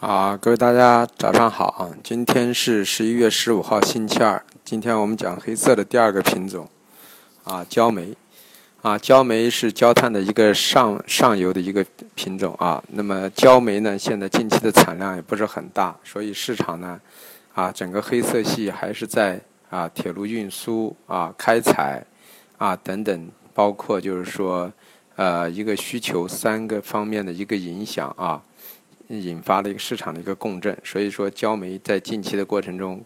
啊，各位大家早上好啊！今天是十一月十五号，星期二。今天我们讲黑色的第二个品种，啊，焦煤。啊，焦煤是焦炭的一个上上游的一个品种啊。那么焦煤呢，现在近期的产量也不是很大，所以市场呢，啊，整个黑色系还是在啊铁路运输啊开采啊等等，包括就是说呃一个需求三个方面的一个影响啊。引发了一个市场的一个共振，所以说焦煤在近期的过程中，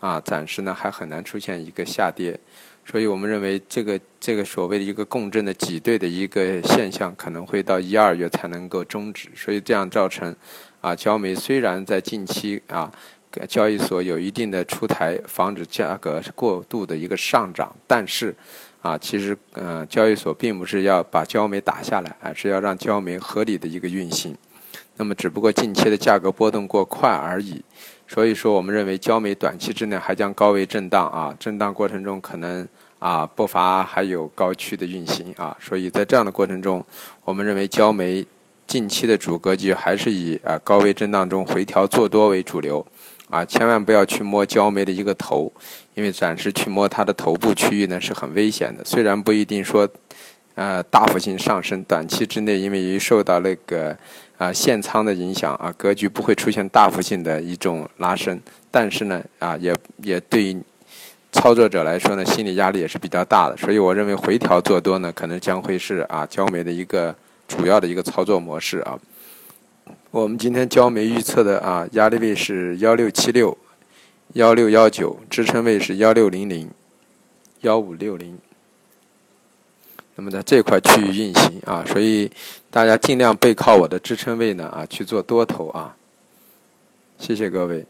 啊，暂时呢还很难出现一个下跌，所以我们认为这个这个所谓的一个共振的挤兑的一个现象可能会到一二月才能够终止，所以这样造成，啊，焦煤虽然在近期啊，交易所有一定的出台防止价格过度的一个上涨，但是，啊，其实呃，交易所并不是要把焦煤打下来，而是要让焦煤合理的一个运行。那么，只不过近期的价格波动过快而已，所以说，我们认为焦煤短期之内还将高位震荡啊，震荡过程中可能啊不乏还有高区的运行啊，所以在这样的过程中，我们认为焦煤近期的主格局还是以啊高位震荡中回调做多为主流啊，千万不要去摸焦煤的一个头，因为暂时去摸它的头部区域呢是很危险的，虽然不一定说。呃，大幅性上升，短期之内因为受到那个啊限仓的影响啊，格局不会出现大幅性的一种拉升，但是呢啊也也对于操作者来说呢，心理压力也是比较大的，所以我认为回调做多呢，可能将会是啊焦煤的一个主要的一个操作模式啊。我们今天焦煤预测的啊压力位是幺六七六、幺六幺九，支撑位是幺六零零、幺五六零。那么在这块区域运行啊，所以大家尽量背靠我的支撑位呢啊去做多头啊，谢谢各位。